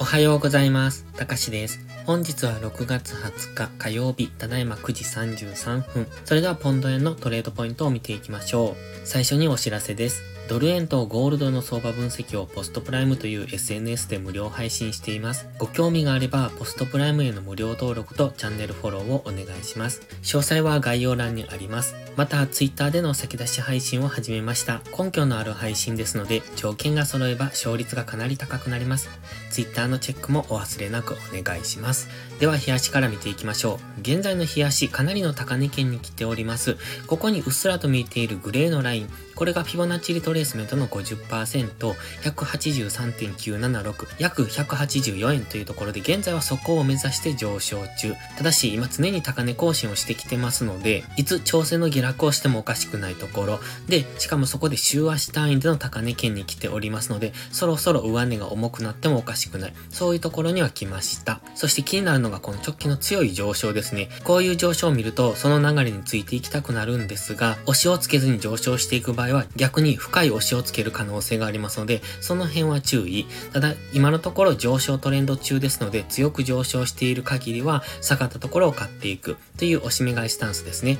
おはようございます。たかしです。本日は6月20日火曜日、ただいま9時33分。それではポンド円のトレードポイントを見ていきましょう。最初にお知らせです。ドル円とゴールドの相場分析をポストプライムという SNS で無料配信しています。ご興味があれば、ポストプライムへの無料登録とチャンネルフォローをお願いします。詳細は概要欄にあります。また、Twitter での先出し配信を始めました。根拠のある配信ですので、条件が揃えば勝率がかなり高くなります。Twitter のチェックもお忘れなくお願いします。では、冷やしから見ていきましょう。現在の冷やし、かなりの高値圏に来ております。ここにうっすらと見えているグレーのライン、これがフィボナッチリトレースメントの50%、183.976、約184円というところで、現在はそこを目指して上昇中。ただし、今常に高値更新をしてきてますので、いつ調整の下落をしてもおかしくないところ。で、しかもそこで週足単位での高値圏に来ておりますので、そろそろ上値が重くなってもおかしくない。そういうところには来ました。そして気になるのがこの直近の強い上昇ですね。こういう上昇を見ると、その流れについていきたくなるんですが、押しをつけずに上昇していく場合は逆に深い押しをつける可能性がありますので、その辺は注意。ただ、今のところ上昇トレンド中ですので、強く上昇している限りは、下がったところを買っていくという押し目買いスタンスですね。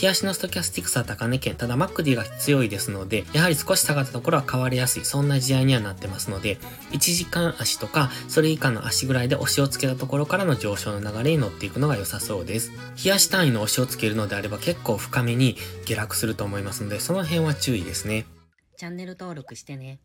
冷やしのストキャスティクスは高値圏、ただマックディが強いですので、やはり少し下がったところは買われやすい、そんな試合にはなってますので、1時間足とか、それ以下の足ぐらいで押しをつけたところからの上昇の流れに乗っていくのが良さそうです。冷やし単位の押しをつけるのであれば結構深めに下落すると思いますので、その辺は注意ですね。チャンネル登録してね。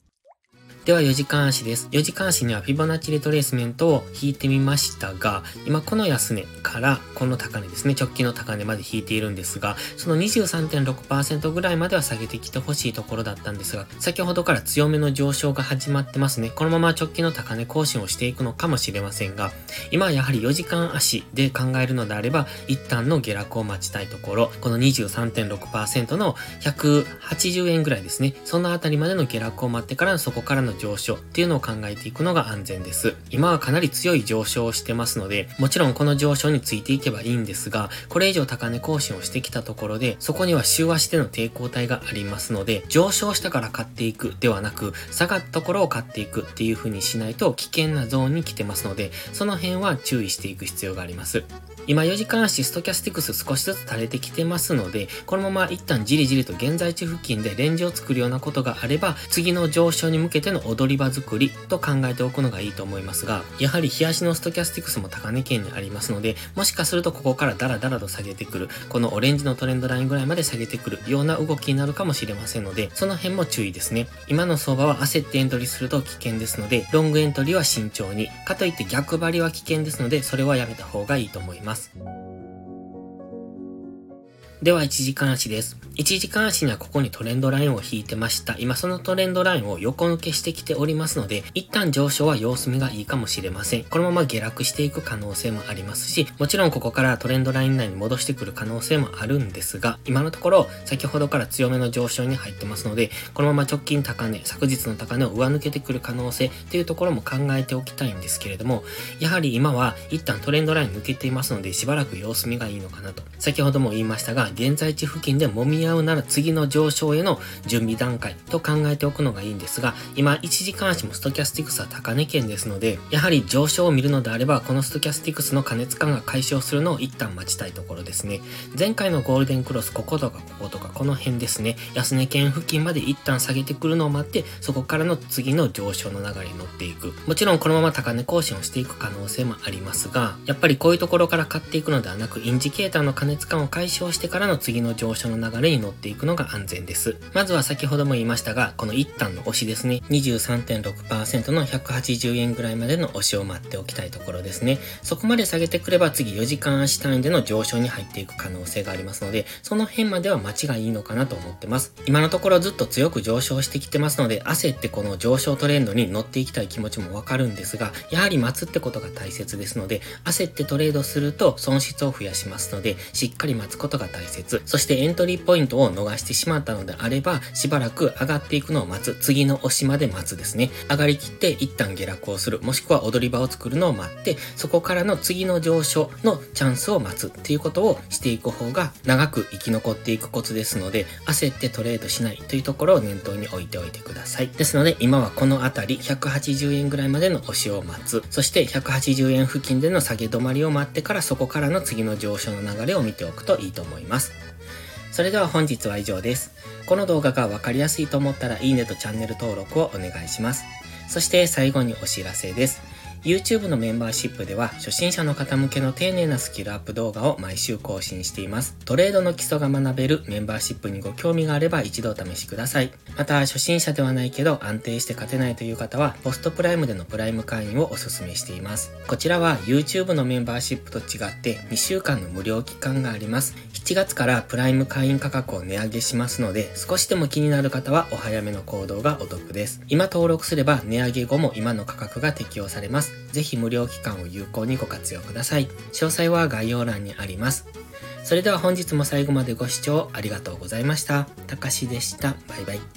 では4時間足です。4時間足にはフィボナッチリトレースメントを引いてみましたが、今この安値からこの高値ですね、直近の高値まで引いているんですが、その23.6%ぐらいまでは下げてきてほしいところだったんですが、先ほどから強めの上昇が始まってますね。このまま直近の高値更新をしていくのかもしれませんが、今はやはり4時間足で考えるのであれば、一旦の下落を待ちたいところ、この23.6%の180円ぐらいですね。そのあたりまでの下落を待ってからそこからの上昇っていうのを考えていくのが安全です。今はかなり強い上昇をしてますので、もちろんこの上昇についていけばいいんですが、これ以上高値更新をしてきたところで、そこには週足での抵抗体がありますので、上昇したから買っていくではなく、下がったところを買っていくっていう風にしないと危険なゾーンに来てますので、その辺は注意していく必要があります。今4時間足ストキャスティクス少しずつ垂れてきてますので、このまま一旦じりじりと現在地付近でレンジを作るようなことがあれば、次の上昇に向けての踊り場作りと考えておくのがいいと思いますが、やはり日足のストキャスティクスも高値圏にありますので、もしかするとここからダラダラと下げてくる、このオレンジのトレンドラインぐらいまで下げてくるような動きになるかもしれませんので、その辺も注意ですね。今の相場は焦ってエントリーすると危険ですので、ロングエントリーは慎重に、かといって逆張りは危険ですので、それはやめた方がいいと思います。では、1時間足です。1時間足にはここにトレンドラインを引いてました。今そのトレンドラインを横抜けしてきておりますので、一旦上昇は様子見がいいかもしれません。このまま下落していく可能性もありますし、もちろんここからトレンドライン内に戻してくる可能性もあるんですが、今のところ先ほどから強めの上昇に入ってますので、このまま直近高値、昨日の高値を上抜けてくる可能性っていうところも考えておきたいんですけれども、やはり今は一旦トレンドライン抜けていますので、しばらく様子見がいいのかなと。先ほども言いましたが、現在地付近で揉み合うなら次の上昇への準備段階と考えておくのがいいんですが、今1時間足もストキャスティクスは高値圏ですので、やはり上昇を見るのであれば、このストキャスティクスの加熱感が解消するのを一旦待ちたいところですね。前回のゴールデンクロス、こことかこことかこの辺ですね。安値圏付近まで一旦下げてくるのを待って、そこからの次の上昇の流れに乗っていく。もちろんこのまま高値更新をしていく可能性もありますが、やっぱりこういうところから買っていくのではなく、インジケーターの加熱感を解消してからからの次の上昇の流れに乗っていくのが安全です。まずは先ほども言いましたが、この一旦の押しですね。23.6%の180円ぐらいまでの押しを待っておきたいところですね。そこまで下げてくれば次4時間足単位での上昇に入っていく可能性がありますので、その辺までは待ちがいいのかなと思ってます。今のところずっと強く上昇してきてますので、焦ってこの上昇トレンドに乗っていきたい気持ちもわかるんですが、やはり待つってことが大切ですので、焦ってトレードすると損失を増やしますので、しっかり待つことが大切。そしてエントリーポイントを逃してしまったのであれば、しばらく上がっていくのを待つ。次の押しまで待つですね。上がりきって一旦下落をする。もしくは踊り場を作るのを待って、そこからの次の上昇のチャンスを待つっていうことをしていく方が長く生き残っていくコツですので、焦ってトレードしないというところを念頭に置いておいてください。ですので、今はこのあたり180円ぐらいまでの押しを待つ。そして180円付近での下げ止まりを待ってからそこからの次の上昇の流れを見ておくといいと思いますます。それでは本日は以上です。この動画がわかりやすいと思ったらいいねとチャンネル登録をお願いします。そして最後にお知らせです。YouTube のメンバーシップでは初心者の方向けの丁寧なスキルアップ動画を毎週更新しています。トレードの基礎が学べるメンバーシップにご興味があれば一度お試しください。また初心者ではないけど安定して勝てないという方はポストプライムでのプライム会員をお勧めしています。こちらは YouTube のメンバーシップと違って2週間の無料期間があります。7月からプライム会員価格を値上げしますので少しでも気になる方はお早めの行動がお得です。今登録すれば値上げ後も今の価格が適用されます。ぜひ無料期間を有効にご活用ください。詳細は概要欄にあります。それでは本日も最後までご視聴ありがとうございました。たかしでした。バイバイ。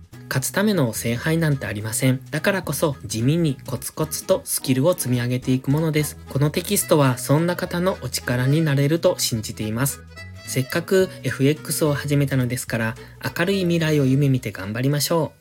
勝つための聖杯なんてありません。だからこそ地味にコツコツとスキルを積み上げていくものです。このテキストはそんな方のお力になれると信じています。せっかく FX を始めたのですから、明るい未来を夢見て頑張りましょう。